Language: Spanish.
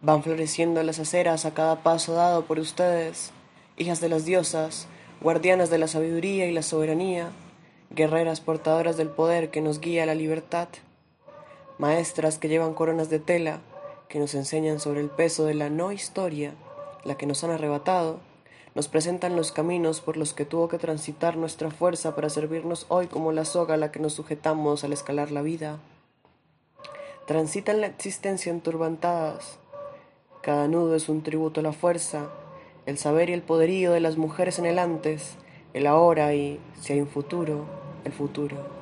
Van floreciendo las aceras a cada paso dado por ustedes, hijas de las diosas, guardianas de la sabiduría y la soberanía, guerreras portadoras del poder que nos guía a la libertad, maestras que llevan coronas de tela, que nos enseñan sobre el peso de la no historia, la que nos han arrebatado, nos presentan los caminos por los que tuvo que transitar nuestra fuerza para servirnos hoy como la soga a la que nos sujetamos al escalar la vida. Transitan la existencia enturbantadas. Cada nudo es un tributo a la fuerza, el saber y el poderío de las mujeres en el antes, el ahora y, si hay un futuro, el futuro.